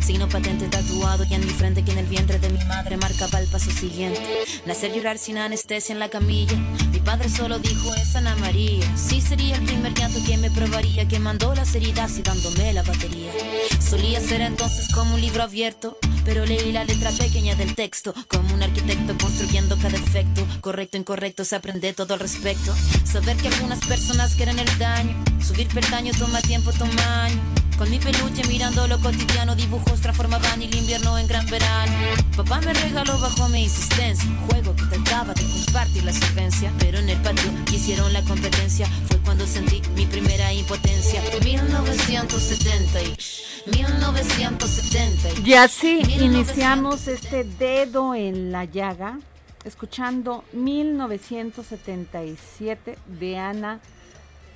Signo patente tatuado y en mi frente que en el vientre de mi madre marcaba el paso siguiente. Nacer llorar sin anestesia en la camilla. Mi padre solo dijo es Ana María. Sí sería el primer llanto que me probaría, que mandó las heridas y dándome la batería. Solía ser entonces como un libro abierto, pero leí la letra pequeña del texto, como un arquitecto construyendo cada efecto. Correcto, incorrecto, se aprende todo al respecto. Saber que algunas personas quieren el daño, subir peldaño toma tiempo, toma año. Con mi peluche mirando lo cotidiano, dibujos transformaban el invierno en gran verano. Papá me regaló bajo mi insistencia un juego que trataba de compartir la solvencia. Pero en el patio hicieron la competencia, fue cuando sentí mi primera impotencia. 1970 y 1970. Y así iniciamos este dedo en la llaga, escuchando 1977 de Ana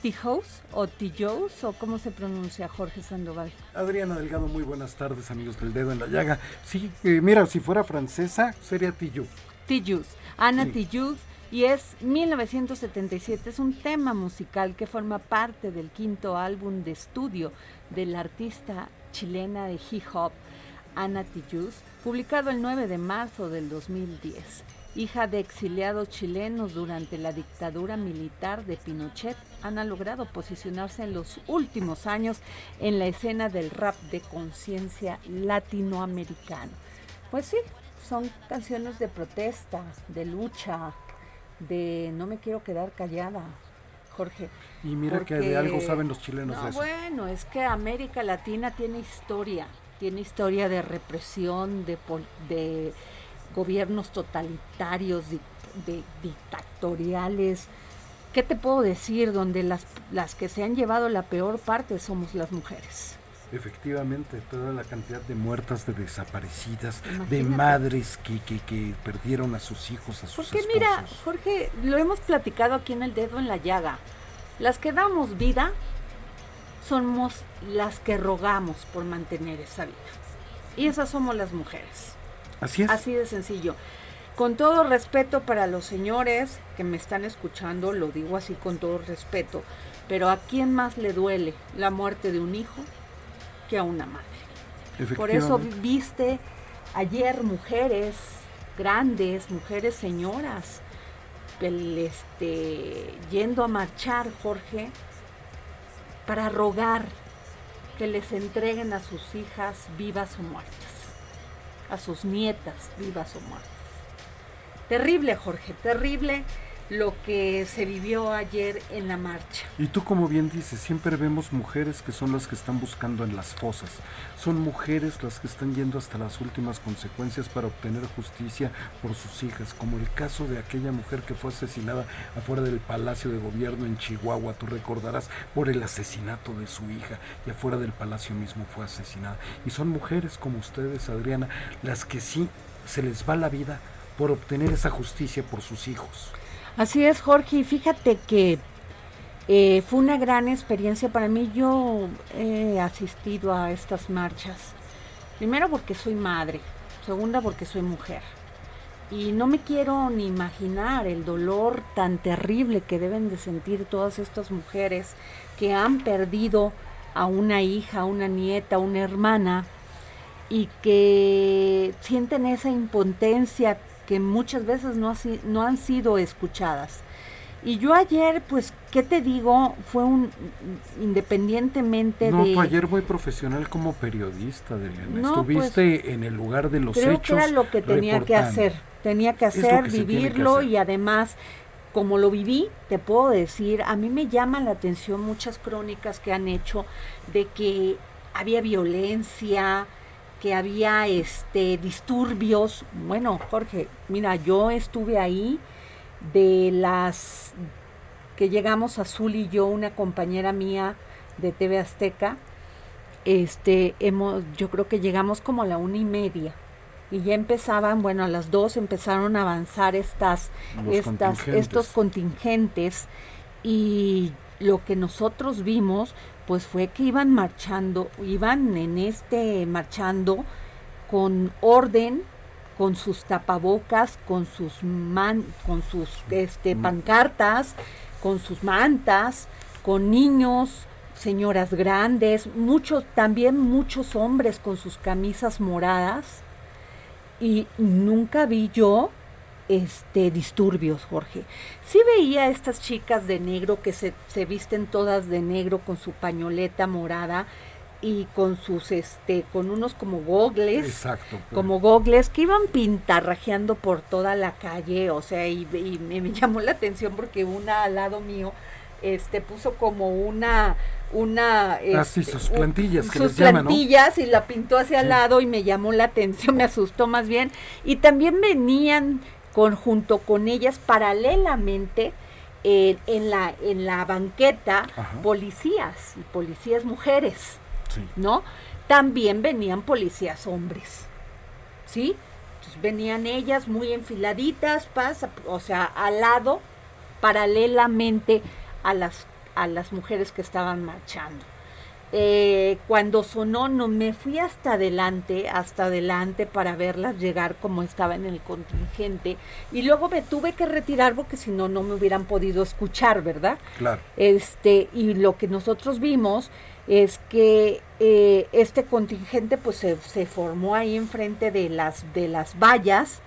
Tijous o Tijous o cómo se pronuncia Jorge Sandoval. Adriana Delgado, muy buenas tardes amigos del dedo en la llaga. Sí, eh, mira, si fuera francesa sería Tijou. Tijous, Ana Sí. Tijous y es 1977, es un tema musical que forma parte del quinto álbum de estudio de la artista chilena de hip hop Ana Tijous, publicado el 9 de marzo del 2010. Hija de exiliados chilenos durante la dictadura militar de Pinochet, Ana logrado posicionarse en los últimos años en la escena del rap de conciencia latinoamericano. Pues sí, son canciones de protesta, de lucha, de no me quiero quedar callada, Jorge. Y mira que de algo saben los chilenos no, eso. Bueno, es que América Latina tiene historia, tiene historia de represión, de, de gobiernos totalitarios, di- de, dictatoriales. ¿Qué te puedo decir? Donde las, las que se han llevado la peor parte somos las mujeres. Efectivamente, toda la cantidad de muertas, de desaparecidas, de madres que, que, que perdieron a sus hijos, a sus Porque esposos. mira, Jorge, lo hemos platicado aquí en el dedo en la llaga. Las que damos vida somos las que rogamos por mantener esa vida. Y esas somos las mujeres. Así es. Así de sencillo. Con todo respeto para los señores que me están escuchando, lo digo así con todo respeto, pero ¿a quién más le duele la muerte de un hijo que a una madre? Por eso viste ayer mujeres grandes, mujeres señoras, el, este, yendo a marchar, Jorge, para rogar que les entreguen a sus hijas vivas o muertas, a sus nietas vivas o muertas. Terrible, Jorge, terrible. Lo que se vivió ayer en la marcha. Y tú como bien dices, siempre vemos mujeres que son las que están buscando en las fosas. Son mujeres las que están yendo hasta las últimas consecuencias para obtener justicia por sus hijas, como el caso de aquella mujer que fue asesinada afuera del Palacio de Gobierno en Chihuahua, tú recordarás, por el asesinato de su hija y afuera del palacio mismo fue asesinada. Y son mujeres como ustedes, Adriana, las que sí se les va la vida por obtener esa justicia por sus hijos. Así es, Jorge, y fíjate que eh, fue una gran experiencia para mí. Yo he asistido a estas marchas, primero porque soy madre, segunda porque soy mujer. Y no me quiero ni imaginar el dolor tan terrible que deben de sentir todas estas mujeres que han perdido a una hija, a una nieta, a una hermana y que sienten esa impotencia que muchas veces no, no han sido escuchadas. Y yo ayer, pues, ¿qué te digo? Fue un, independientemente no, de... No, ayer muy profesional como periodista, Adriana. Estuviste pues, en el lugar de los creo hechos. Que era lo que tenía que hacer. Tenía que hacer, vivirlo y además, como lo viví, te puedo decir, a mí me llaman la atención muchas crónicas que han hecho de que había violencia, que había este disturbios. Bueno, Jorge, mira, yo estuve ahí de las que llegamos Azul y yo, una compañera mía de TV Azteca, este, hemos, yo creo que llegamos como a la una y media. Y ya empezaban, bueno, a las dos empezaron a avanzar estas, estas, estos contingentes. Y lo que nosotros vimos pues fue que iban marchando, iban en este marchando con orden, con sus tapabocas, con sus man, con sus este pancartas, con sus mantas, con niños, señoras grandes, muchos también muchos hombres con sus camisas moradas. Y nunca vi yo este disturbios, Jorge. Sí veía a estas chicas de negro que se, se visten todas de negro con su pañoleta morada y con sus este con unos como gogles Exacto, pues. como gogles que iban pintarrajeando por toda la calle o sea y, me, llamó la atención porque una al lado mío este puso como una una ah, sí, sus plantillas que sus plantillas y la pintó hacia al lado y me llamó la atención me asustó más bien y también venían junto con ellas paralelamente en, la, en la banqueta policías y policías mujeres, ¿no? También venían policías hombres, ¿sí? venían ellas muy enfiladitas, pasa, o sea, al lado, paralelamente a las, a las mujeres que estaban marchando. Eh, cuando sonó no me fui hasta adelante, hasta adelante para verlas llegar como estaba en el contingente y luego me tuve que retirar porque si no no me hubieran podido escuchar, ¿verdad? Claro. Este y lo que nosotros vimos es que eh, este contingente pues se, se, formó ahí enfrente de las de las vallas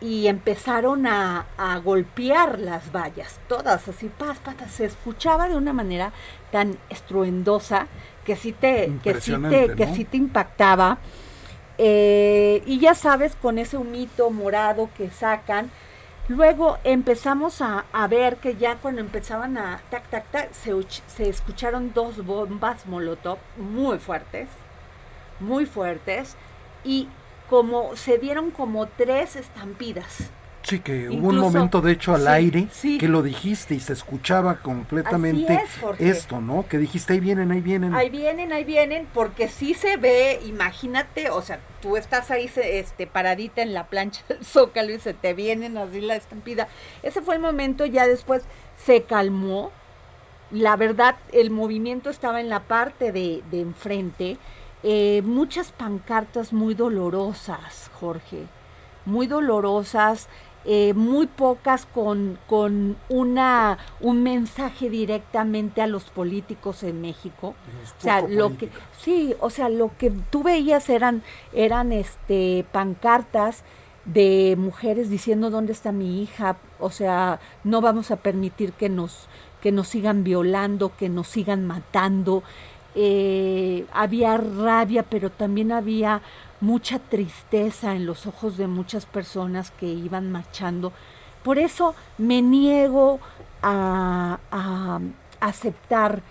y empezaron a, golpear las vallas, todas así, pas, patas, se escuchaba de una manera tan estruendosa que sí te, que sí te, que sí te impactaba. Eh, y ya sabes, con ese humito morado que sacan, luego empezamos a, ver que ya cuando empezaban a tac, tac, tac, se, se escucharon dos bombas molotov muy fuertes, muy fuertes, y como se dieron como tres estampidas. Sí, que hubo un momento de hecho al aire que lo dijiste y se escuchaba completamente esto, ¿no? Que dijiste, ahí vienen, ahí vienen. Ahí vienen, ahí vienen, porque sí se ve, imagínate, o sea, tú estás ahí este, paradita en la plancha del zócalo y se te vienen así la estampida. Ese fue el momento, ya después se calmó. La verdad, el movimiento estaba en la parte de, de enfrente eh, muchas pancartas muy dolorosas, Jorge, muy dolorosas, eh, muy pocas con, con una, un mensaje directamente a los políticos en México. O sea, lo que, sí, o sea, lo que tú veías eran, eran este, pancartas de mujeres diciendo dónde está mi hija, o sea, no vamos a permitir que nos, que nos sigan violando, que nos sigan matando. Eh, había rabia, pero también había mucha tristeza en los ojos de muchas personas que iban marchando, Por eso me niego a, a aceptar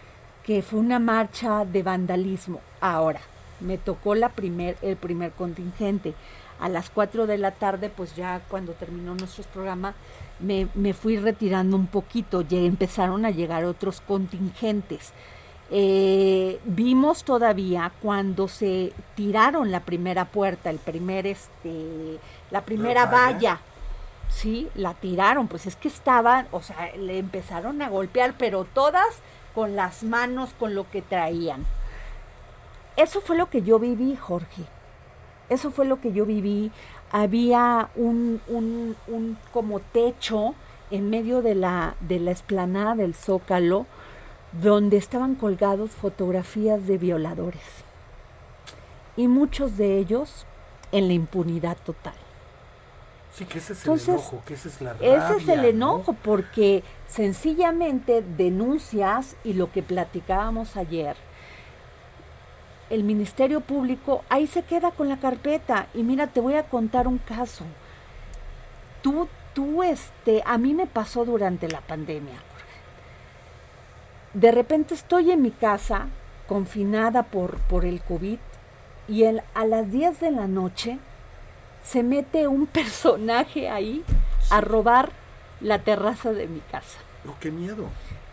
que fue una marcha de vandalismo. Ahora, me tocó la primer, el primer contingente. A las 4 de la tarde, pues ya cuando terminó nuestro programa, me, me fui retirando un poquito, ya empezaron a llegar otros contingentes. Eh, vimos todavía cuando se tiraron la primera puerta, el primer, este, la primera valla. sí, la tiraron, pues es que estaban, o sea, le empezaron a golpear, pero todas con las manos, con lo que traían. Eso fue lo que yo viví, Jorge. Eso fue lo que yo viví. Había un, un, un como techo en medio de la, de la esplanada del Zócalo, donde estaban colgados fotografías de violadores. Y muchos de ellos en la impunidad total. Sí, que ese es el enojo, que ese es la rabia, Ese es el enojo, porque sencillamente denuncias y lo que platicábamos ayer, el Ministerio Público ahí se queda con la carpeta. Y mira, te voy a contar un caso. Tú, tú, este, a mí me pasó durante la pandemia. De repente estoy en mi casa, confinada por, por el COVID, y el, a las 10 de la noche se mete un personaje ahí a robar la terraza de mi casa. No, qué miedo.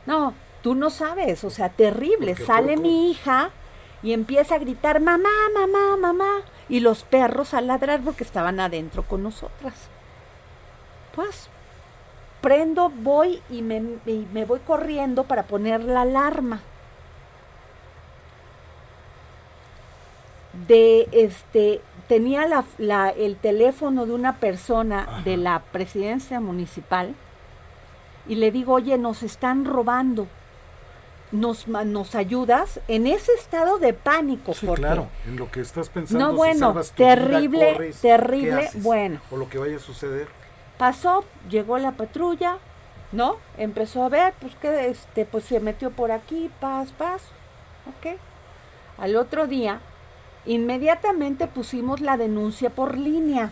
No, tú no sabes, o sea, terrible. Sale mi hija y empieza a gritar, mamá, mamá, mamá, y los perros a ladrar porque estaban adentro con nosotras. Pues prendo, voy y me, voy corriendo para poner la alarma. De este, tenía la, la, el teléfono de una persona Ajá. de la presidencia municipal y le digo, oye, nos están robando nos, nos ayudas en ese estado de pánico. Sí, porque, claro, en lo que estás pensando. No, bueno, si terrible, vida, corres, terrible, bueno. O lo que vaya a suceder. Pasó, llegó la patrulla, ¿no? Empezó a ver, pues que este, pues se metió por aquí, paz, paz, ok. Al otro día, inmediatamente pusimos la denuncia por línea.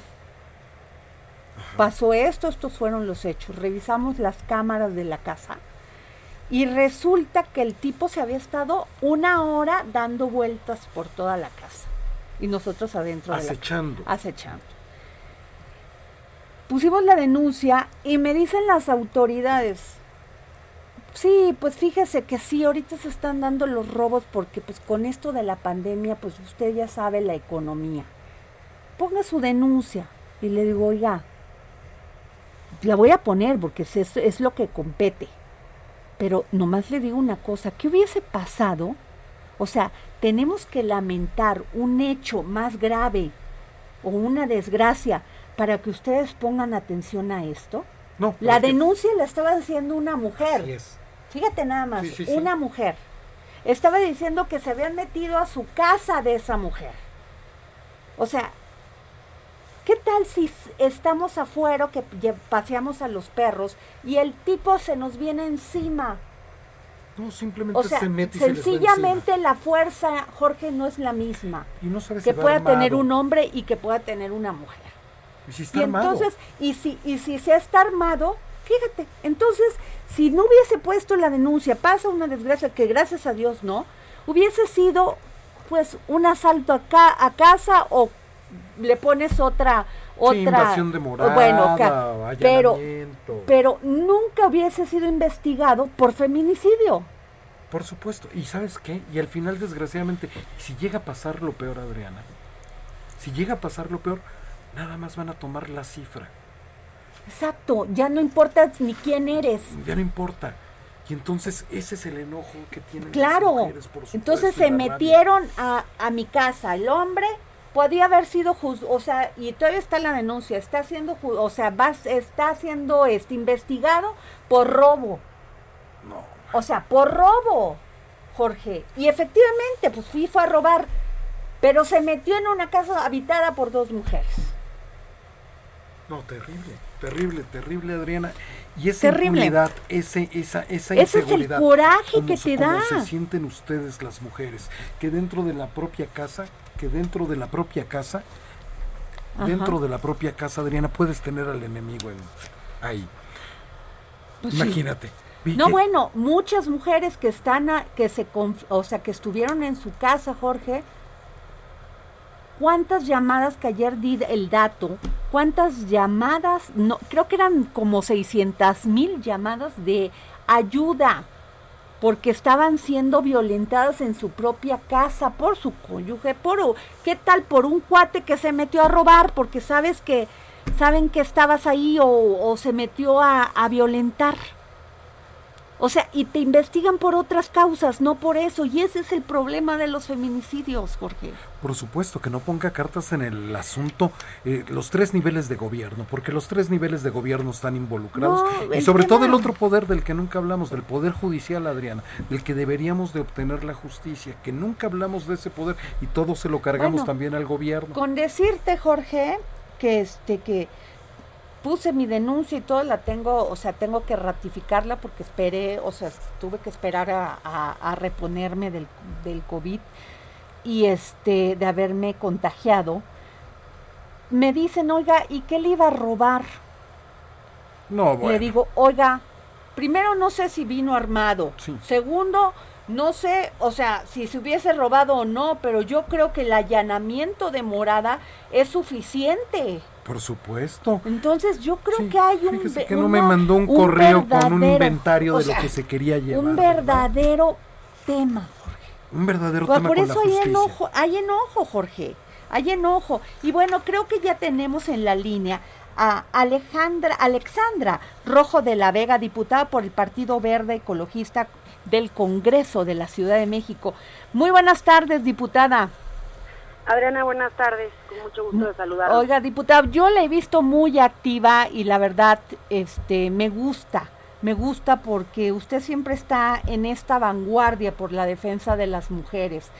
Ajá. Pasó esto, estos fueron los hechos. Revisamos las cámaras de la casa y resulta que el tipo se había estado una hora dando vueltas por toda la casa. Y nosotros adentro. Acechando. De la, acechando. Pusimos la denuncia y me dicen las autoridades. Sí, pues fíjese que sí, ahorita se están dando los robos porque pues con esto de la pandemia, pues usted ya sabe la economía. Ponga su denuncia. Y le digo, oiga, la voy a poner porque es, es lo que compete. Pero nomás le digo una cosa, ¿qué hubiese pasado? O sea, tenemos que lamentar un hecho más grave o una desgracia para que ustedes pongan atención a esto. No, la denuncia que... la estaba haciendo una mujer. Así es. Fíjate nada más, sí, sí, una mujer. Estaba diciendo que se habían metido a su casa de esa mujer. O sea, ¿qué tal si estamos afuera que paseamos a los perros y el tipo se nos viene encima? No, simplemente o sea, se mete y sencillamente se la fuerza, Jorge, no es la misma y no sabes que si pueda tener un hombre y que pueda tener una mujer. Y si está y armado. entonces, y si, y si se está armado, fíjate, entonces, si no hubiese puesto la denuncia, pasa una desgracia que gracias a Dios no, hubiese sido pues un asalto acá a casa o le pones otra otra sí, invasión de morada, bueno, pero pero nunca hubiese sido investigado por feminicidio. Por supuesto. ¿Y sabes qué? Y al final, desgraciadamente, si llega a pasar lo peor, Adriana, si llega a pasar lo peor, nada más van a tomar la cifra. Exacto, ya no importa ni quién eres. Ya no importa. Y entonces ese es el enojo que tienen claro. las mujeres, por supuesto, entonces se metieron a, a, mi casa. El hombre podía haber sido juzgado, o sea, y todavía está la denuncia, está siendo, o sea, va, está siendo este, investigado por robo. No. O sea, por robo, Jorge. Y efectivamente, pues fui fue a robar, pero se metió en una casa habitada por dos mujeres. No, terrible, terrible, terrible, Adriana. Y esa terrible. impunidad, ese, esa, esa Ese inseguridad. es el coraje como que se, te como da. se sienten ustedes las mujeres, que dentro de la propia casa, que dentro de la propia casa, Ajá. dentro de la propia casa, Adriana, puedes tener al enemigo en, ahí. Pues Imagínate. No, bueno, muchas mujeres que están, que se, o sea, que estuvieron en su casa, Jorge, ¿cuántas llamadas que ayer di el dato? ¿Cuántas llamadas? No, creo que eran como 600 mil llamadas de ayuda porque estaban siendo violentadas en su propia casa por su cónyuge, por qué tal por un cuate que se metió a robar porque sabes que saben que estabas ahí o, se metió a, a violentar. O sea, y te investigan por otras causas, no por eso. Y ese es el problema de los feminicidios, Jorge. Por supuesto, que no ponga cartas en el asunto eh, los tres niveles de gobierno, porque los tres niveles de gobierno están involucrados. y sobre todo el otro poder del que nunca hablamos, del poder judicial, Adriana, del que deberíamos de obtener la justicia, que nunca hablamos de ese poder y todo se lo cargamos también al gobierno. Con decirte, Jorge, que este que puse mi denuncia y todo, la tengo, o sea, tengo que ratificarla porque esperé, o sea, tuve que esperar a, reponerme del, del, COVID y este, de haberme contagiado. Me dicen, oiga, ¿y qué le iba a robar? No, bueno. Le digo, oiga, primero no sé si vino armado. Segundo, no sé, o sea, si se hubiese robado o no, pero yo creo que el allanamiento de morada es suficiente. Por supuesto. Entonces yo creo que hay un... Fíjese que no me mandó un, correo con un inventario de lo que se quería llevar. Un verdadero tema, Jorge. Un verdadero pues tema. Por eso hay enojo, hay enojo, Jorge. Hay enojo. Y bueno, creo que ya tenemos en la línea a Alejandra, Alexandra Rojo de la Vega, diputada por el Partido Verde Ecologista del Congreso de la Ciudad de México. Muy buenas tardes, diputada. Adriana, buenas tardes. Con mucho gusto de saludar. Oiga, diputada, yo la he visto muy activa y la verdad, este, me gusta. Me gusta porque usted siempre está en esta vanguardia por la defensa de las mujeres.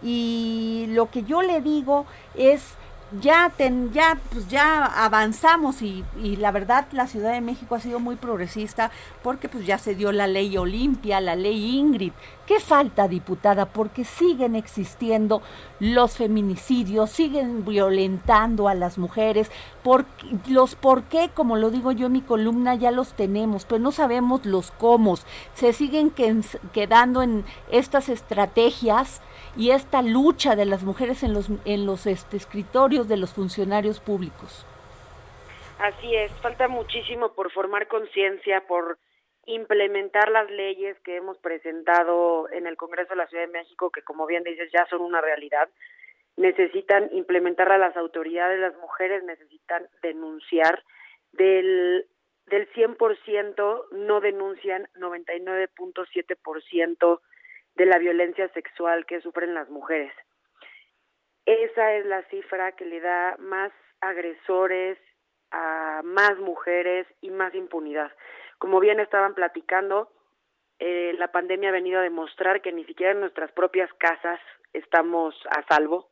Y lo que yo le digo es ya, ten, ya, pues ya avanzamos y, y, la verdad la Ciudad de México ha sido muy progresista porque pues ya se dio la ley Olimpia, la ley Ingrid. ¿Qué falta, diputada? Porque siguen existiendo los feminicidios, siguen violentando a las mujeres. Por, los por qué, como lo digo yo en mi columna, ya los tenemos, pero no sabemos los cómo. Se siguen quedando en estas estrategias y esta lucha de las mujeres en los, en los este, escritorios de los funcionarios públicos. Así es, falta muchísimo por formar conciencia, por implementar las leyes que hemos presentado en el Congreso de la Ciudad de México, que como bien dices ya son una realidad, necesitan implementar a las autoridades, las mujeres necesitan denunciar, del, del 100% no denuncian 99.7% de la violencia sexual que sufren las mujeres. Esa es la cifra que le da más agresores a más mujeres y más impunidad. Como bien estaban platicando, eh, la pandemia ha venido a demostrar que ni siquiera en nuestras propias casas estamos a salvo.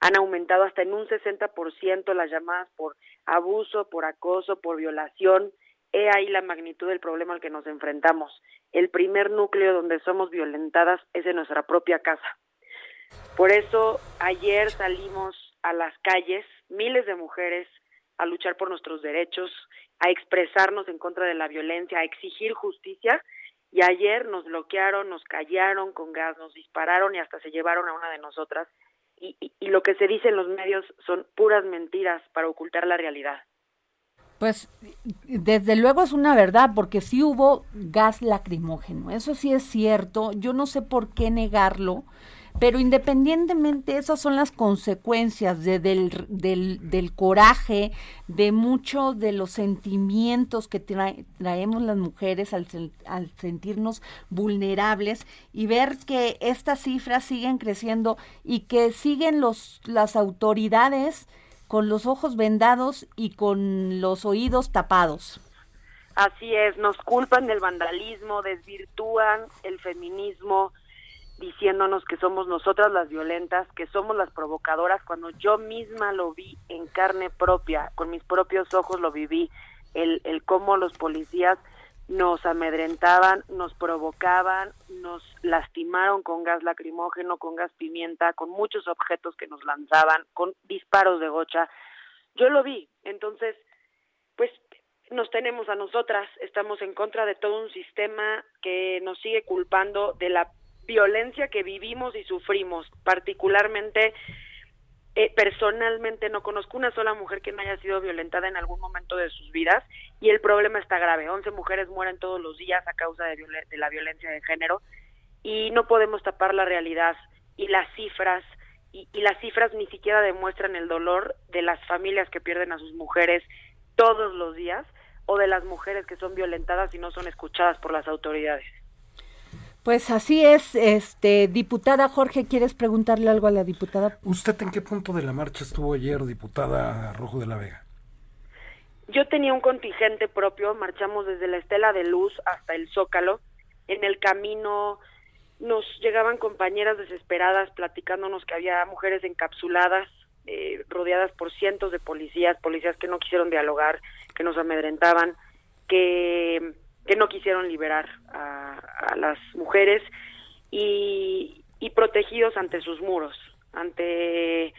Han aumentado hasta en un 60% las llamadas por abuso, por acoso, por violación. He ahí la magnitud del problema al que nos enfrentamos el primer núcleo donde somos violentadas es en nuestra propia casa. Por eso ayer salimos a las calles, miles de mujeres, a luchar por nuestros derechos, a expresarnos en contra de la violencia, a exigir justicia. Y ayer nos bloquearon, nos callaron con gas, nos dispararon y hasta se llevaron a una de nosotras. Y, y lo que se dice en los medios son puras mentiras para ocultar la realidad. Pues desde luego es una verdad, porque sí hubo gas lacrimógeno, eso sí es cierto, yo no sé por qué negarlo, pero independientemente esas son las consecuencias de, del, del, coraje, de muchos de los sentimientos que traemos las mujeres al, al sentirnos vulnerables y ver que estas cifras siguen creciendo y que siguen los, las autoridades con los ojos vendados y con los oídos tapados. Así es, nos culpan del vandalismo, desvirtúan el feminismo, diciéndonos que somos nosotras las violentas, que somos las provocadoras, cuando yo misma lo vi en carne propia, con mis propios ojos lo viví, el, el cómo los policías nos amedrentaban, nos provocaban, nos lastimaron con gas lacrimógeno, con gas pimienta, con muchos objetos que nos lanzaban, con disparos de gocha. Yo lo vi, entonces, pues nos tenemos a nosotras, estamos en contra de todo un sistema que nos sigue culpando de la violencia que vivimos y sufrimos, particularmente eh, personalmente no conozco una sola mujer que no haya sido violentada en algún momento de sus vidas y el problema está grave. 11 mujeres mueren todos los días a causa de, de la violencia de género y no podemos tapar la realidad y las cifras y, y, las cifras ni siquiera demuestran el dolor de las familias que pierden a sus mujeres todos los días o de las mujeres que son violentadas y no son escuchadas por las autoridades. Pues así es, este diputada Jorge, ¿quieres preguntarle algo a la diputada? ¿Usted en qué punto de la marcha estuvo ayer, diputada Rojo de la Vega? Yo tenía un contingente propio, marchamos desde la Estela de Luz hasta el Zócalo. En el camino nos llegaban compañeras desesperadas platicándonos que había mujeres encapsuladas, eh, rodeadas por cientos de policías, policías que no quisieron dialogar, que nos amedrentaban, que que no quisieron liberar a, las mujeres y, y, protegidos ante sus muros, ante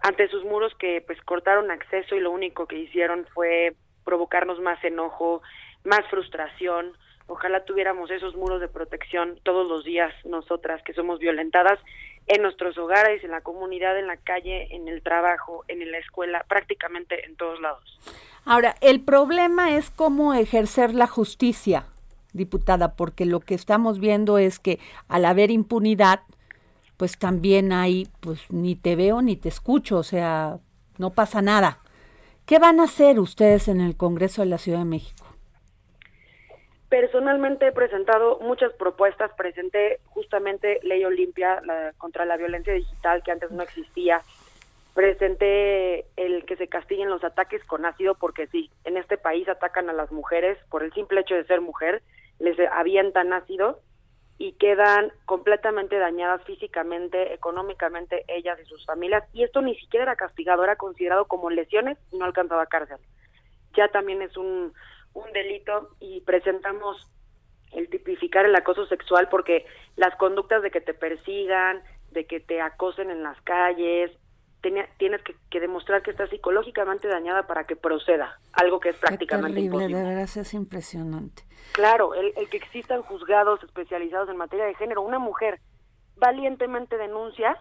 ante sus muros que pues cortaron acceso y lo único que hicieron fue provocarnos más enojo, más frustración. Ojalá tuviéramos esos muros de protección todos los días nosotras que somos violentadas en nuestros hogares, en la comunidad, en la calle, en el trabajo, en la escuela, prácticamente en todos lados. Ahora, el problema es cómo ejercer la justicia, diputada, porque lo que estamos viendo es que al haber impunidad, pues también hay, pues ni te veo ni te escucho, o sea, no pasa nada. ¿Qué van a hacer ustedes en el Congreso de la Ciudad de México? Personalmente he presentado muchas propuestas, presenté justamente Ley Olimpia contra la violencia digital que antes no existía, presenté el que se castiguen los ataques con ácido porque sí, en este país atacan a las mujeres por el simple hecho de ser mujer, les avientan ácido y quedan completamente dañadas físicamente, económicamente ellas y sus familias. Y esto ni siquiera era castigado, era considerado como lesiones y no alcanzaba cárcel. Ya también es un, un delito y presentamos el tipificar el acoso sexual porque las conductas de que te persigan, de que te acosen en las calles, tienes que, demostrar que estás psicológicamente dañada para que proceda, algo que es prácticamente Qué terrible, imposible. de verdad es impresionante. Claro, el, que existan juzgados especializados en materia de género, una mujer valientemente denuncia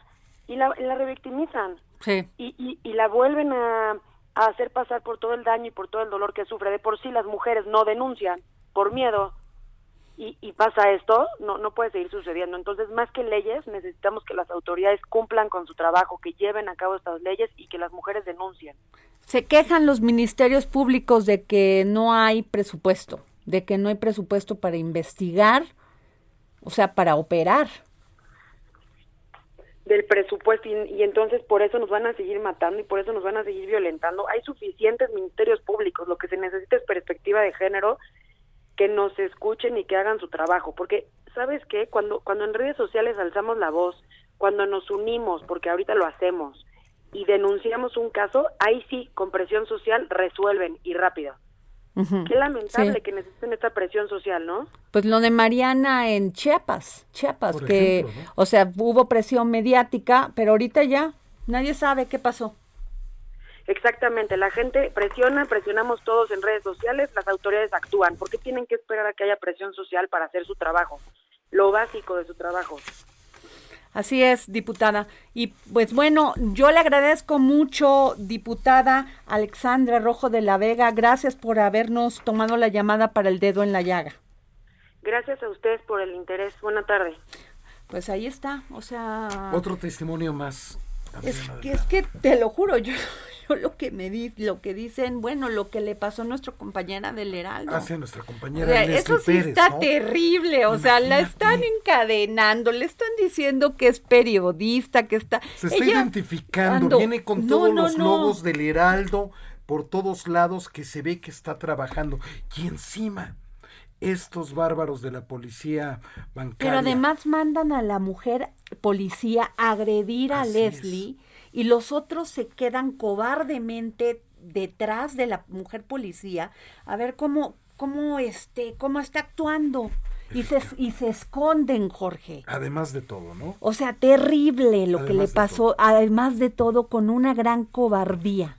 y la, la revictimizan sí. y, y, la vuelven a, a hacer pasar por todo el daño y por todo el dolor que sufre. De por sí las mujeres no denuncian por miedo, y, pasa esto, no, no puede seguir sucediendo. Entonces, más que leyes, necesitamos que las autoridades cumplan con su trabajo, que lleven a cabo estas leyes y que las mujeres denuncien. Se quejan los ministerios públicos de que no hay presupuesto, de que no hay presupuesto para investigar, o sea, para operar. Del presupuesto y, entonces por eso nos van a seguir matando y por eso nos van a seguir violentando. Hay suficientes ministerios públicos, lo que se necesita es perspectiva de género que nos escuchen y que hagan su trabajo, porque sabes qué, cuando cuando en redes sociales alzamos la voz, cuando nos unimos, porque ahorita lo hacemos y denunciamos un caso, ahí sí, con presión social resuelven y rápido. Qué lamentable que necesiten esta presión social, ¿no? Pues lo de Mariana en Chiapas, Chiapas, que, o sea, hubo presión mediática, pero ahorita ya nadie sabe qué pasó. Exactamente, la gente presiona, presionamos todos en redes sociales, las autoridades actúan. ¿Por qué tienen que esperar a que haya presión social para hacer su trabajo? Lo básico de su trabajo. Así es, diputada. Y pues bueno, yo le agradezco mucho, diputada Alexandra Rojo de la Vega. Gracias por habernos tomado la llamada para el dedo en la llaga. Gracias a ustedes por el interés. Buena tarde. Pues ahí está, o sea... Otro testimonio más. Es que, es que te lo juro, yo, lo que me di, lo que dicen, bueno, lo que le pasó a nuestra compañera del Heraldo. Hacia ah, nuestra compañera Eso sí está terrible, o sea, la están encadenando, le están diciendo que es periodista, que está... Se está identificando, viene con todos los logos del Heraldo por todos lados que se ve que está trabajando. Y encima estos bárbaros de la policía bancaria. Pero además mandan a la mujer policía a agredir a Leslie y los otros se quedan cobardemente detrás de la mujer policía a ver cómo cómo este cómo está actuando y se, y se esconden, Jorge. Además de todo, ¿no? O sea, terrible lo que le pasó, además de todo, con una gran cobardía.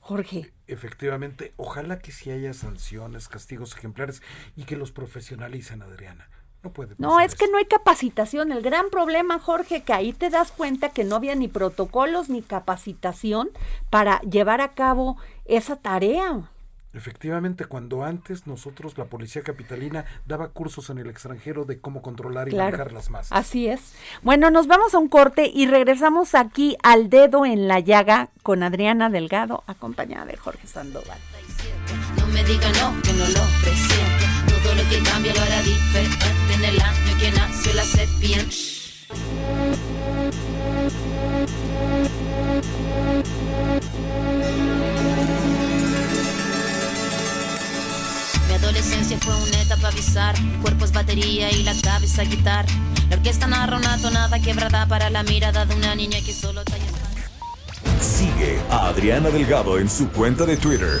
Jorge. Efectivamente, ojalá que si haya sanciones, castigos ejemplares y que los profesionalicen, Adriana. No puede No, es que no hay capacitación. El gran problema, Jorge, que ahí te das cuenta que no había ni protocolos ni capacitación para llevar a cabo esa tarea. Efectivamente, cuando antes nosotros, la policía capitalina, daba cursos en el extranjero de cómo controlar y manejar las masas. Así es. Bueno, nos vamos a un corte y regresamos aquí al dedo en la llaga con Adriana Delgado, acompañada de Jorge Sandoval. No me diga no, que no lo presiente. Todo lo que cambia lo hará diferente en el año que nació la serpiente. adolescencia fue una etapa bizarra. El cuerpo batería y la cabeza guitarra. La orquesta narra una tonada quebrada para la mirada de una niña que solo talla. Sigue a Adriana Delgado en su cuenta de Twitter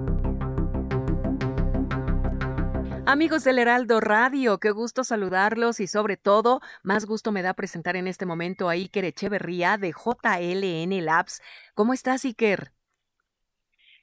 Amigos del Heraldo Radio, qué gusto saludarlos y sobre todo, más gusto me da presentar en este momento a Iker Echeverría de JLN Labs. ¿Cómo estás, Iker?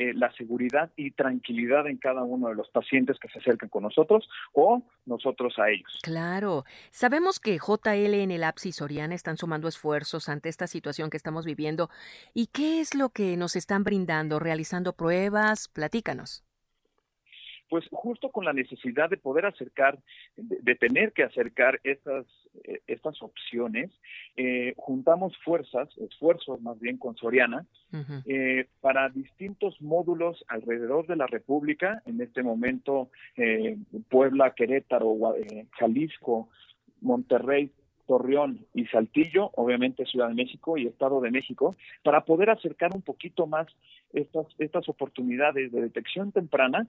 eh, la seguridad y tranquilidad en cada uno de los pacientes que se acercan con nosotros o nosotros a ellos. Claro. Sabemos que JL en el APSI Soriana están sumando esfuerzos ante esta situación que estamos viviendo. ¿Y qué es lo que nos están brindando? ¿Realizando pruebas? Platícanos pues justo con la necesidad de poder acercar, de, tener que acercar estas, eh, estas opciones, eh, juntamos fuerzas, esfuerzos más bien con Soriana, eh, para distintos módulos alrededor de la República, en este momento Puebla, Querétaro, Jalisco, Monterrey, Torreón y Saltillo, obviamente Ciudad de México y Estado de México, para poder acercar un poquito más estas, estas oportunidades de detección temprana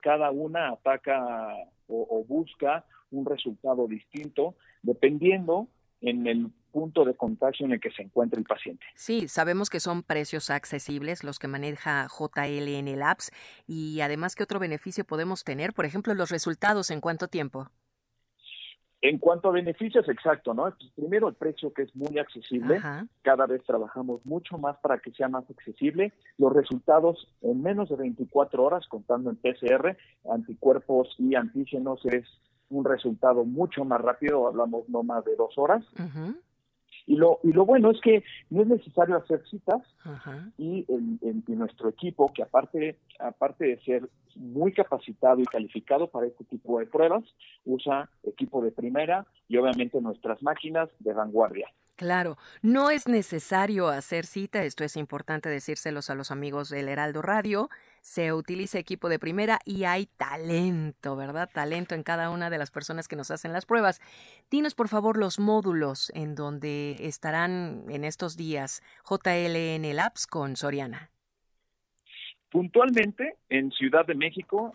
cada una ataca o, busca un resultado distinto dependiendo en el punto de contagio en el que se encuentra el paciente. Sí, sabemos que son precios accesibles los que maneja JLN Labs y además, ¿qué otro beneficio podemos tener? Por ejemplo, los resultados en cuánto tiempo. En cuanto a beneficios, exacto, ¿no? Pues, primero el precio que es muy accesible. Cada vez trabajamos mucho más para que sea más accesible. Los resultados en menos de 24 horas, contando en PCR, anticuerpos y antígenos, es un resultado mucho más rápido, hablamos no más de dos horas. Y lo, y lo bueno es que no es necesario hacer citas y en, nuestro equipo, que aparte, aparte de ser muy capacitado y calificado para este tipo de pruebas, usa equipo de primera y obviamente nuestras máquinas de vanguardia. Claro, no es necesario hacer cita, esto es importante decírselos a los amigos del Heraldo Radio, se utiliza equipo de primera y hay talento, ¿verdad? Talento en cada una de las personas que nos hacen las pruebas. Dinos por favor los módulos en donde estarán en estos días JLN Labs con Soriana. Puntualmente en Ciudad de México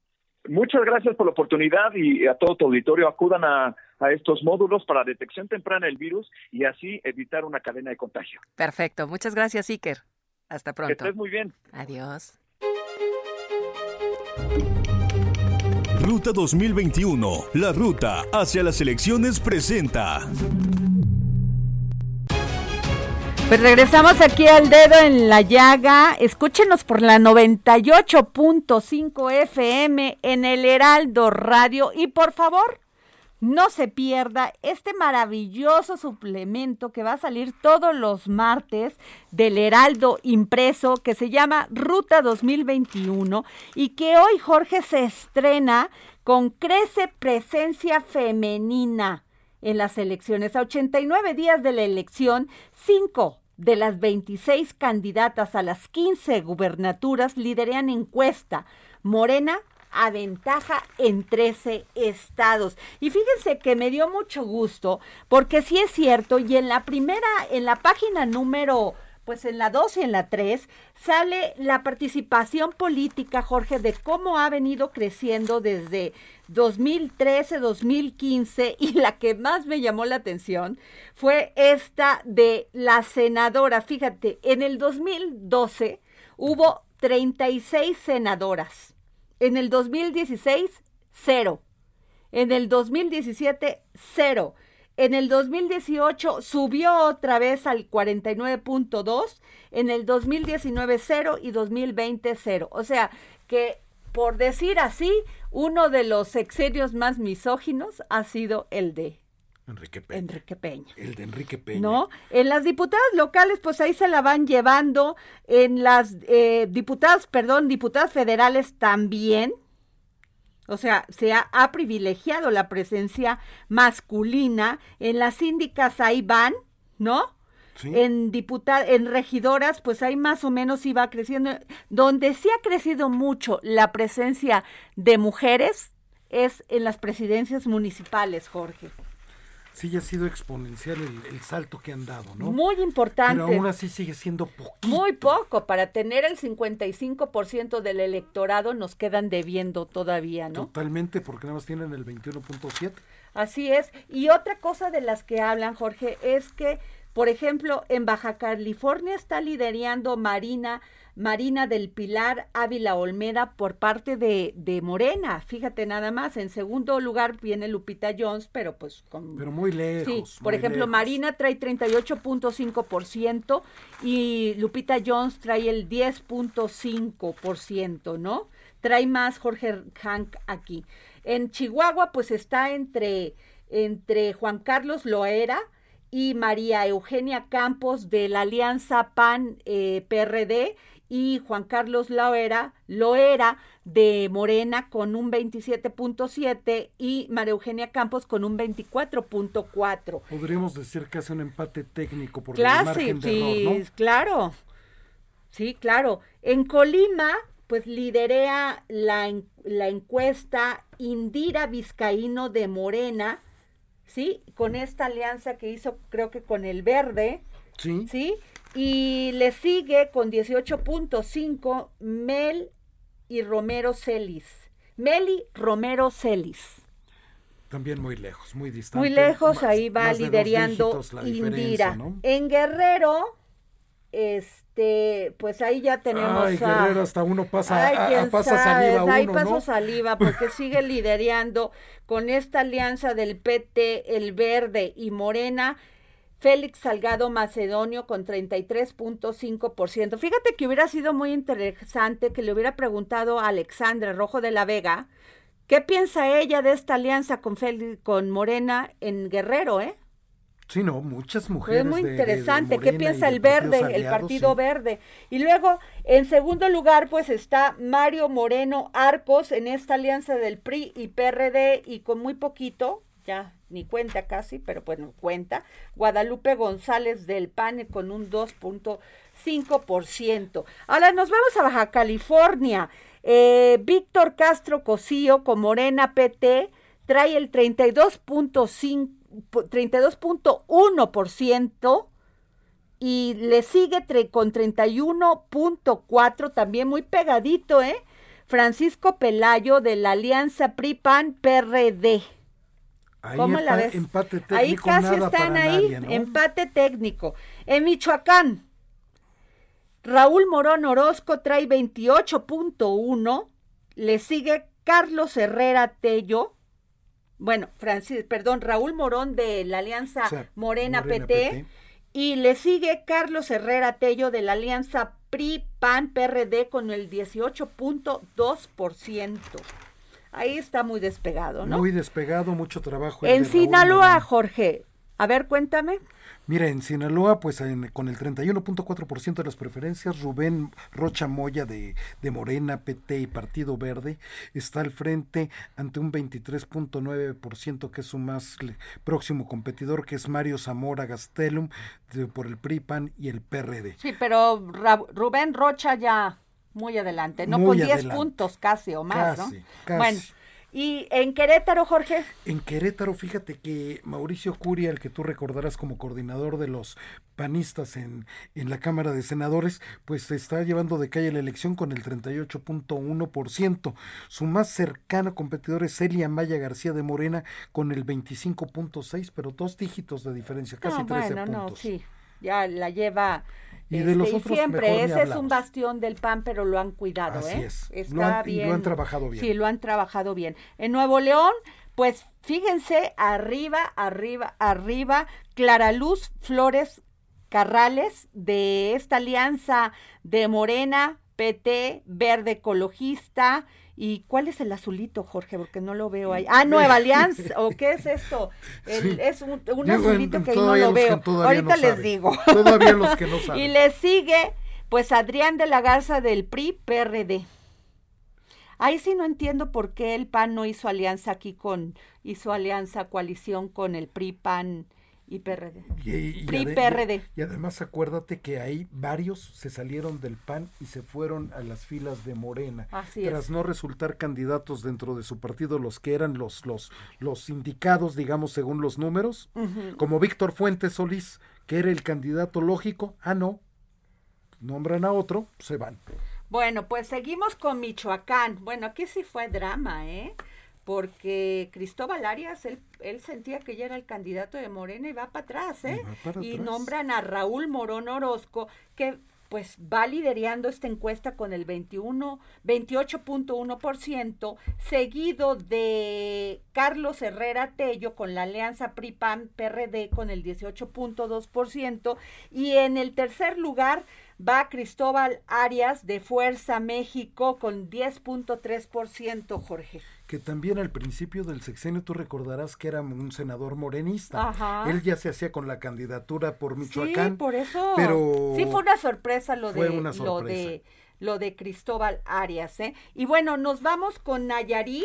Muchas gracias por la oportunidad y a todo tu auditorio acudan a, estos módulos para detección temprana del virus y así evitar una cadena de contagio. Perfecto, muchas gracias Iker. Hasta pronto. Que estés muy bien. Adiós. Ruta 2021, la ruta hacia las elecciones presenta. Pues regresamos aquí al dedo en la llaga. Escúchenos por la 98.5 FM en el Heraldo Radio y por favor, no se pierda este maravilloso suplemento que va a salir todos los martes del Heraldo impreso que se llama Ruta 2021 y que hoy Jorge se estrena con Crece Presencia Femenina en las elecciones. A 89 días de la elección, 5 de las 26 candidatas a las 15 gubernaturas liderean encuesta. Morena aventaja en 13 estados. Y fíjense que me dio mucho gusto porque sí es cierto y en la primera, en la página número pues en la 2 y en la 3 sale la participación política, Jorge, de cómo ha venido creciendo desde 2013, 2015 y la que más me llamó la atención fue esta de la senadora. Fíjate, en el 2012 hubo 36 senadoras. En el 2016, cero. En el 2017, cero. En el 2018 subió otra vez al 49.2, en el 2019 0 y 2020 0. O sea que, por decir así, uno de los sexenios más misóginos ha sido el de Enrique Peña. Enrique Peña. El de Enrique Peña. ¿No? En las diputadas locales, pues ahí se la van llevando. En las eh, diputadas, perdón, diputadas federales también. O sea, se ha, privilegiado la presencia masculina. En las síndicas ahí van, ¿no? En diputadas, en regidoras, pues ahí más o menos iba creciendo. Donde sí ha crecido mucho la presencia de mujeres es en las presidencias municipales, Jorge sí ya ha sido exponencial el, salto que han dado, ¿no? Muy importante. Pero aún así sigue siendo poco. Muy poco. Para tener el 55% del electorado nos quedan debiendo todavía, ¿no? Totalmente, porque nada más tienen el 21.7. Así es. Y otra cosa de las que hablan, Jorge, es que Por ejemplo, en Baja California está liderando Marina Marina del Pilar Ávila Olmeda por parte de, de, Morena. Fíjate nada más. En segundo lugar viene Lupita Jones, pero pues con... Pero muy lejos. Sí, por ejemplo, Marina trae 38.5% y Lupita Jones trae el 10.5%, ¿no? Trae más Jorge Hank aquí. En Chihuahua, pues está entre, entre Juan Carlos Loera y María Eugenia Campos de la Alianza PAN-PRD eh, y Juan Carlos Loera, Loera de Morena con un 27.7 y María Eugenia Campos con un 24.4. Podríamos decir que hace un empate técnico por el margen de error, ¿no? Claro, sí, claro. En Colima, pues liderea la, la encuesta Indira Vizcaíno de Morena, ¿sí? Con esta alianza que hizo creo que con el Verde, ¿sí? ¿sí? Y le sigue con 18.5 Mel y Romero Celis. Meli Romero Celis. También muy lejos, muy distante. Muy lejos, ahí va liderando Indira. En Guerrero, este, pues ahí ya tenemos. Ay, Guerrero, hasta uno pasa, a, pasa saliva uno, Ahí paso saliva porque sigue liderando con esta alianza del PT, el Verde y Morena Félix Salgado Macedonio con 33.5%. Fíjate que hubiera sido muy interesante que le hubiera preguntado a Alexandra Rojo de la Vega qué piensa ella de esta alianza con, con Morena en Guerrero, ¿eh? Sí, no, muchas mujeres. Es muy interesante. ¿Qué piensa el verde, el Partido Verde? Y luego, en segundo lugar, pues está Mario Moreno Arcos en esta alianza del PRI y PRD y con muy poquito, ya ni cuenta casi, pero bueno, cuenta. Guadalupe González del PANE con un 2.5%. Ahora nos vamos a Baja California. Eh, Víctor Castro Cosío con Morena PT trae el 32.5 32.1% y le sigue con 31.4 también muy pegadito, ¿eh? Francisco Pelayo de la Alianza PRI-PAN-PRD. ¿Cómo la ves? Empate técnico, ahí casi están ahí, empate técnico. En Michoacán, Raúl Morón Orozco trae 28.1, le sigue Carlos Herrera Tello, bueno, Francis, perdón, Raúl Morón de la Alianza Morena, PT, y le sigue Carlos Herrera Tello de la Alianza PRI PAN PRD con el 18.2%. Ahí está muy despegado, ¿no? Muy despegado, mucho trabajo. En Sinaloa, Jorge. A ver, cuéntame. Mira, en Sinaloa, pues con el 31.4% de las preferencias, Rubén Rocha Moya de, de, Morena, PT y Partido Verde está al frente ante un 23.9% que es su más próximo competidor, que es Mario Zamora Gastelum por el PRIPAN y el PRD. Sí, pero Rubén Rocha ya muy adelante, ¿no? con 10 puntos casi o más, casi, ¿no? Casi. Bueno. ¿Y en Querétaro, Jorge? En Querétaro, fíjate que Mauricio Curia, el que tú recordarás como coordinador de los panistas en, en la Cámara de Senadores, pues se está llevando de calle la elección con el 38.1%. Su más cercano competidor es Celia Maya García de Morena con el 25.6%, pero dos dígitos de diferencia, casi no, 13 bueno, puntos. No, sí, ya la lleva y de los este, otros siempre, ese es un bastión del PAN, pero lo han cuidado, Así ¿eh? es. Está lo han, bien. Y lo han trabajado bien. Sí, lo han trabajado bien. En Nuevo León, pues fíjense, arriba, arriba, arriba, Clara Luz Flores Carrales de esta alianza de Morena, PT, Verde Ecologista. ¿Y cuál es el azulito, Jorge? Porque no lo veo ahí. Ah, Nueva Alianza. ¿O qué es esto? El, Sí. Es un, azulito en- que ahí no lo veo. Ahorita no les saben. digo. Todavía los que no saben. Y le sigue, pues, Adrián de la Garza del PRI, PRD. Ahí sí no entiendo por qué el PAN no hizo alianza aquí con, hizo alianza, coalición con el PRI, PAN y PRD. Y, y PRI, ade- PRD. y además acuérdate que ahí varios se salieron del PAN y se fueron a las filas de Morena. Así tras es. no resultar candidatos dentro de su partido los que eran los, los, los indicados, digamos, según los números, como Víctor Fuentes Solís, que era el candidato lógico, ah no, nombran a otro, se van. Bueno, pues seguimos con Michoacán. Bueno, aquí sí fue drama, ¿eh? Porque Cristóbal Arias, él, él sentía que ya era el candidato de Morena y va para atrás, ¿eh? Y, nombran a Raúl Morón Orozco, que pues va liderando esta encuesta con el 21, 28.1%, seguido de Carlos Herrera Tello con la alianza PRI-PAN-PRD con el 18.2% y en el tercer lugar va Cristóbal Arias de Fuerza México con 10.3%, Jorge. Que también al principio del sexenio tú recordarás que era un senador morenista. Él ya se hacía con la candidatura por Michoacán. Sí, por eso. Pero sí fue una sorpresa lo de lo de lo de Cristóbal Arias, ¿eh? Y bueno, nos vamos con Nayarit.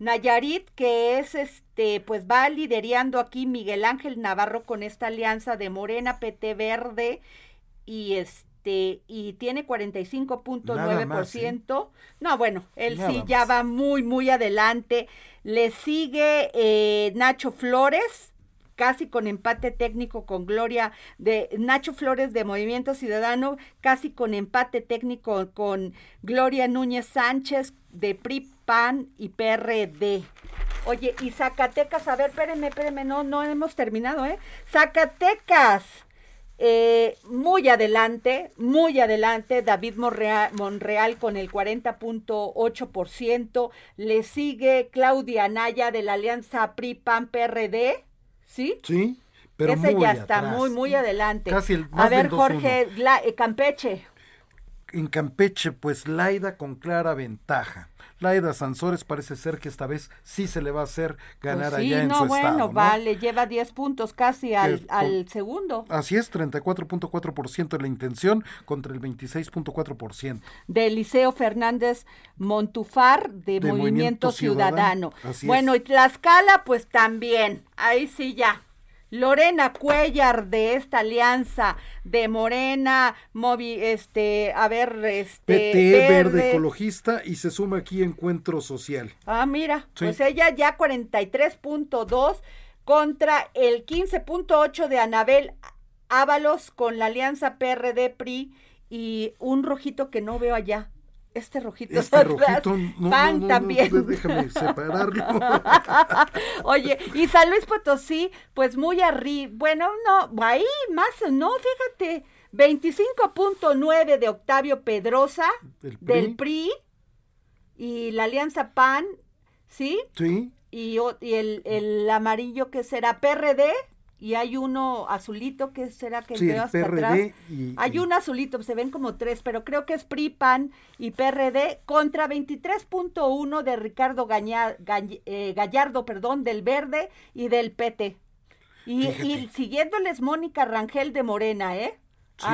Nayarit, que es este, pues va liderando aquí Miguel Ángel Navarro con esta alianza de Morena, PT Verde y este este, y tiene 45.9%. No, bueno, él sí ya va muy, muy adelante. Le sigue eh, Nacho Flores, casi con empate técnico con Gloria de Nacho Flores de Movimiento Ciudadano, casi con empate técnico con Gloria Núñez Sánchez de PRI, PAN y PRD. Oye, y Zacatecas, a ver, espérenme, espérenme, no, no hemos terminado, ¿eh? Zacatecas eh, muy adelante, muy adelante, David Monreal, con el 40.8%, le sigue Claudia Anaya de la Alianza PRI-PAN-PRD, ¿sí? Sí, pero Ese ya está muy, muy adelante. A ver, Jorge, eh, Campeche. En Campeche, pues Laida con clara ventaja. Laida Sansores parece ser que esta vez sí se le va a hacer ganar pues allá en su bueno, estado. ¿no? vale, lleva 10 puntos casi al, al segundo. Así es, 34.4% de la intención contra el 26.4%. De Eliseo Fernández Montufar de, Movimiento, Ciudadano. bueno, y Tlaxcala pues también, ahí sí ya, Lorena Cuellar de esta alianza de Morena, Movi, este, a ver, este. PT, verde. ecologista y se suma aquí Encuentro Social. Ah, mira, pues ella ya 43.2 contra el 15.8 de Anabel Ábalos con la alianza PRD PRI y un rojito que no veo allá este rojito. Este rojito, no, pan también. déjame separarlo. Oye, y San Luis Potosí, pues muy arriba, bueno, no, ahí más, no, fíjate, 25.9 de Octavio Pedrosa, del PRI, y la Alianza PAN, ¿sí? Sí. Y, y el, el amarillo que será PRD, y hay uno azulito que será que veo hasta atrás. hay un azulito, se ven como tres, pero creo que es PRI, PAN y PRD contra 23.1 de Ricardo eh, Gallardo, perdón, del Verde y del PT. Y, siguiéndoles Mónica Rangel de Morena, ¿eh? Sí,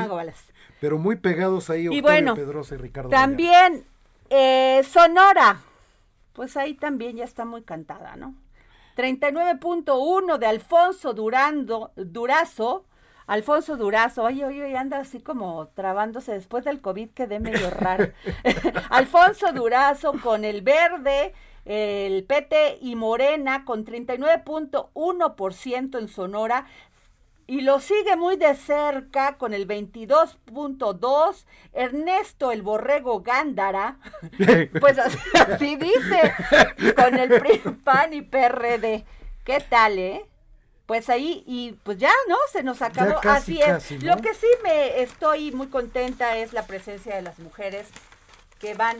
pero muy pegados ahí, y bueno, Pedrosa y Ricardo También eh, Sonora, pues ahí también ya está muy cantada, ¿no? 39.1 de Alfonso Durando, Durazo. Alfonso Durazo, oye, oye, anda así como trabándose después del COVID, quedé medio raro. Alfonso Durazo con el verde, el PT y Morena con 39.1% en Sonora, y lo sigue muy de cerca con el 22.2 Ernesto el Borrego Gándara, pues así, dice, con el PRI, PAN y PRD. ¿Qué tal, eh? Pues ahí, y pues ya, ¿no? Se nos acabó. así es. Lo que sí me estoy muy contenta es la presencia de las mujeres que van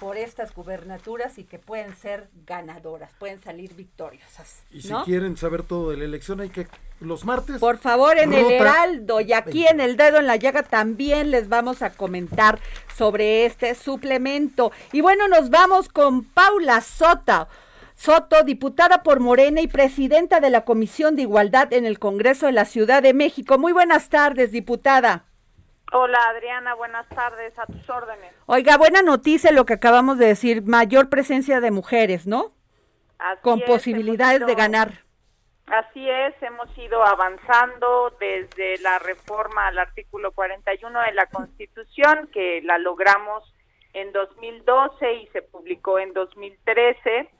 por estas gubernaturas y que pueden ser ganadoras, pueden salir victoriosas. Y si quieren saber todo de la elección, hay que los martes. Por favor, en el Heraldo y aquí en el dedo en la llaga también les vamos a comentar sobre este suplemento. Y bueno, nos vamos con Paula Sota. Soto, diputada por Morena y presidenta de la Comisión de Igualdad en el Congreso de la Ciudad de México. Muy buenas tardes, diputada. Hola Adriana, buenas tardes, a tus órdenes. Oiga, buena noticia lo que acabamos de decir, mayor presencia de mujeres, ¿no? Con posibilidades de ganar. Así es, hemos ido avanzando desde la reforma al artículo 41 de la Constitución, que la logramos en 2012 y se publicó en 2013.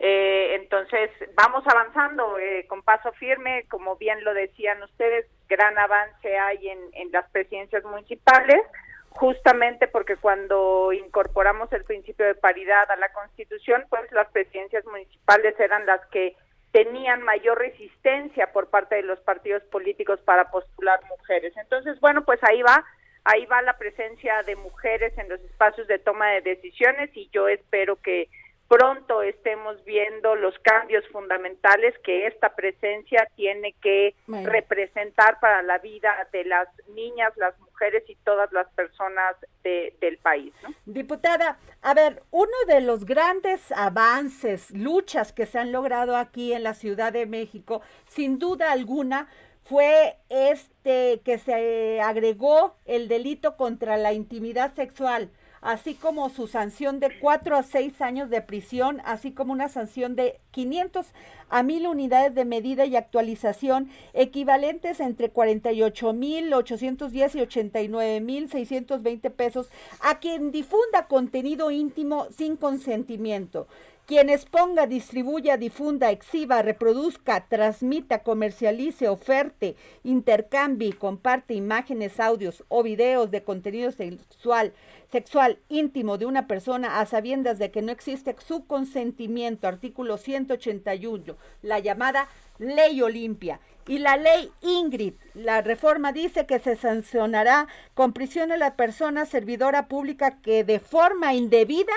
Eh, entonces, vamos avanzando eh, con paso firme, como bien lo decían ustedes, gran avance hay en, las presidencias municipales. justamente porque cuando incorporamos el principio de paridad a la Constitución, pues las presidencias municipales eran las que tenían mayor resistencia por parte de los partidos políticos para postular mujeres. Entonces, bueno, pues ahí va, ahí va la presencia de mujeres en los espacios de toma de decisiones y yo espero que pronto estemos viendo los cambios fundamentales que esta presencia tiene que representar para la vida de las niñas, las mujeres y todas las personas del país. Diputada, a ver, uno de los grandes avances, luchas que se han logrado aquí en la Ciudad de México, sin duda alguna, fue este que se agregó el delito contra la intimidad sexual así como su sanción de cuatro a seis años de prisión, así como una sanción de 500 a 1000 unidades de medida y actualización, equivalentes entre 48 mil 810 y 89 mil 620 pesos, a quien difunda contenido íntimo sin consentimiento. Quien exponga, distribuya, difunda, exhiba, reproduzca, transmita, comercialice, oferte, intercambie, comparte imágenes, audios o videos de contenido sexual, sexual íntimo de una persona a sabiendas de que no existe su consentimiento, artículo 181, la llamada ley Olimpia. Y la ley Ingrid, la reforma dice que se sancionará con prisión a la persona servidora pública que de forma indebida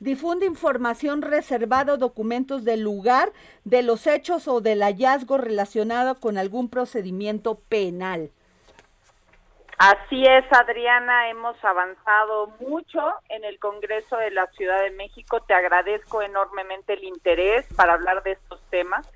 difunde información reservada documentos del lugar de los hechos o del hallazgo relacionado con algún procedimiento penal. Así es, Adriana, hemos avanzado mucho en el Congreso de la Ciudad de México. Te agradezco enormemente el interés para hablar de estos temas,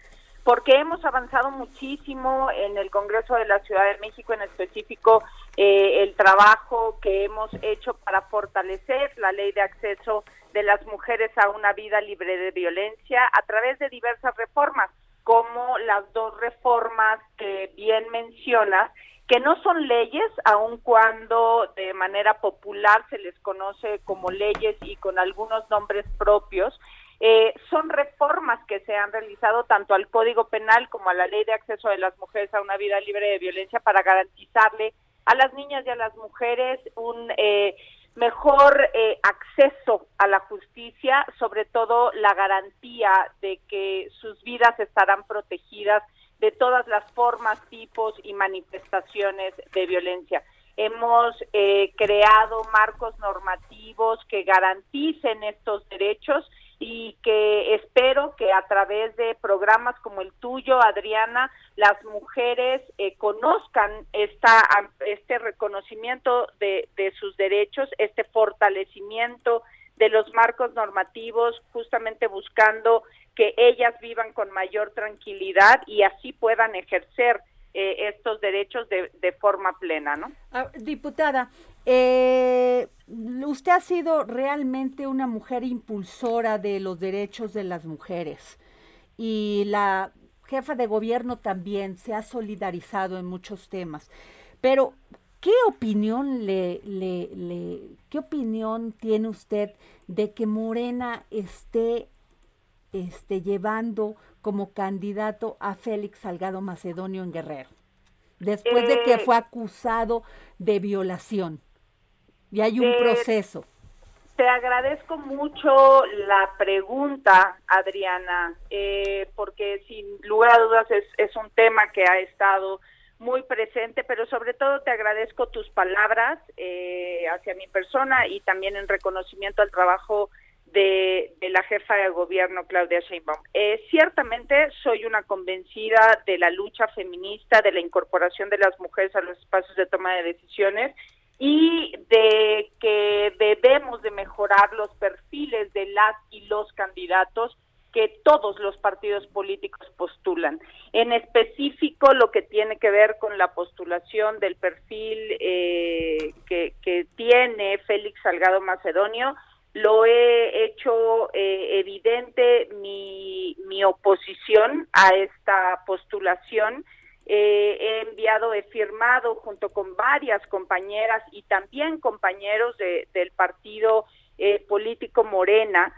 porque hemos avanzado muchísimo en el Congreso de la Ciudad de México, en específico eh, el trabajo que hemos hecho para fortalecer la ley de acceso de las mujeres a una vida libre de violencia a través de diversas reformas, como las dos reformas que bien mencionas, que no son leyes, aun cuando de manera popular se les conoce como leyes y con algunos nombres propios, eh, son reformas que se han realizado tanto al Código Penal como a la Ley de Acceso de las Mujeres a una vida libre de violencia para garantizarle a las niñas y a las mujeres un eh, mejor eh, acceso a la justicia, sobre todo la garantía de que sus vidas estarán protegidas de todas las formas, tipos y manifestaciones de violencia. Hemos eh, creado marcos normativos que garanticen estos derechos y que espero que a través de programas como el tuyo, Adriana, las mujeres eh, conozcan esta, este reconocimiento de, de sus derechos, este fortalecimiento de los marcos normativos, justamente buscando que ellas vivan con mayor tranquilidad y así puedan ejercer eh, estos derechos de, de, forma plena, ¿no? Ah, diputada, eh, usted ha sido realmente una mujer impulsora de los derechos de las mujeres y la jefa de gobierno también se ha solidarizado en muchos temas. Pero, ¿qué opinión le, le, le qué opinión tiene usted de que Morena esté este, llevando como candidato a Félix Salgado Macedonio en Guerrero, después de que eh, fue acusado de violación. Y hay un eh, proceso. Te agradezco mucho la pregunta, Adriana, eh, porque sin lugar a dudas es, es un tema que ha estado muy presente, pero sobre todo te agradezco tus palabras hacia mi persona y también en reconocimiento al trabajo de, la jefa de gobierno Claudia Sheinbaum. Eh, ciertamente soy una convencida de la lucha feminista, de la incorporación de las mujeres a los espacios de toma de decisiones y de que debemos de mejorar los perfiles de las y los candidatos que todos los partidos políticos postulan. En específico, lo que tiene que ver con la postulación del perfil eh, que, tiene Félix Salgado Macedonio, lo he hecho eh, evidente mi, mi, oposición a esta postulación. Eh, he enviado, he firmado junto con varias compañeras y también compañeros de, del partido eh, político Morena,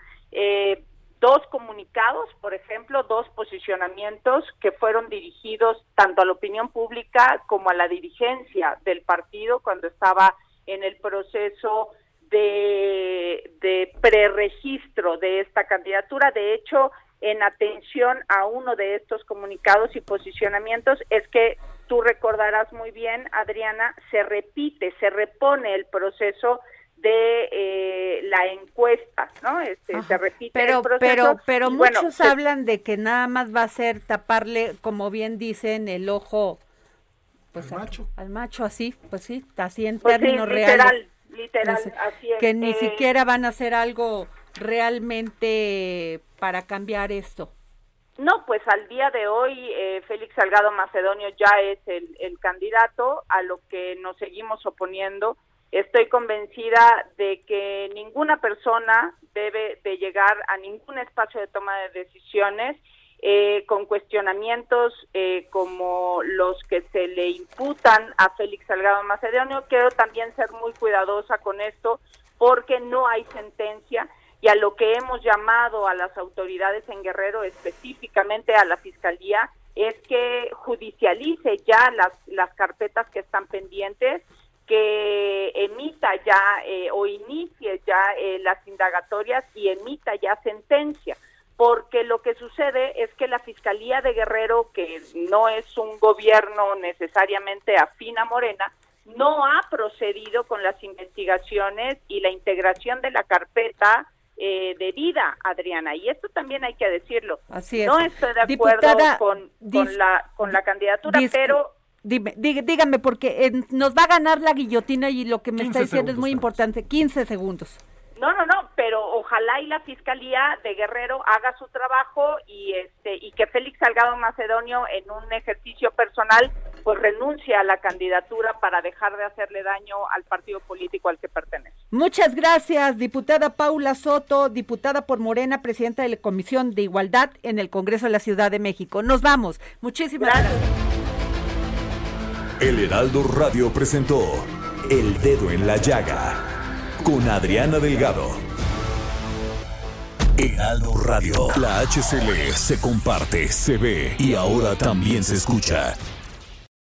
dos comunicados, por ejemplo, dos posicionamientos que fueron dirigidos tanto a la opinión pública como a la dirigencia del partido cuando estaba en el proceso de, de preregistro de esta candidatura. De hecho, en atención a uno de estos comunicados y posicionamientos es que tú recordarás muy bien, Adriana, se repite, se repone el proceso de eh, la encuesta, ¿no? Este, se repite pero, el proceso. Pero, pero muchos hablan de que nada más va a ser taparle, como bien dicen, el ojo pues al macho, al macho así, pues sí, así en pues términos sí, literal, reales. Literal, así es. Que ni Eh, siquiera van a hacer algo realmente para cambiar esto. No, pues al día de hoy eh, Félix Salgado Macedonio ya es el, el candidato a lo que nos seguimos oponiendo. Estoy convencida de que ninguna persona debe de llegar a ningún espacio de toma de decisiones eh, con cuestionamientos eh, como los que se le imputan a Félix Salgado Macedonio. Quiero también ser muy cuidadosa con esto porque no hay sentencia y a lo que hemos llamado a las autoridades en Guerrero, específicamente a la Fiscalía, es que judicialice ya las, las carpetas que están pendientes, que emita ya eh, o inicie ya eh, las indagatorias y emita ya sentencia porque lo que sucede es que la Fiscalía de Guerrero, que no es un gobierno necesariamente afín a Morena, no ha procedido con las investigaciones y la integración de la carpeta eh, debida, Adriana. Y esto también hay que decirlo. Así es. No estoy de acuerdo Diputada, con, con, la, con la candidatura, pero Dime, dí- dígame, porque eh, nos va a ganar la guillotina y lo que me 15 está diciendo es muy importante. 15 segundos. No, no, no, pero ojalá y la Fiscalía de Guerrero haga su trabajo y este y que Félix Salgado Macedonio en un ejercicio personal pues renuncie a la candidatura para dejar de hacerle daño al partido político al que pertenece. Muchas gracias, diputada Paula Soto, diputada por Morena, presidenta de la Comisión de Igualdad en el Congreso de la Ciudad de México. Nos vamos. Muchísimas Gracias. gracias. El Heraldo Radio presentó El Dedo en la Llaga con Adriana Delgado. Heraldo Radio. La HCL se comparte, se ve y ahora también se escucha.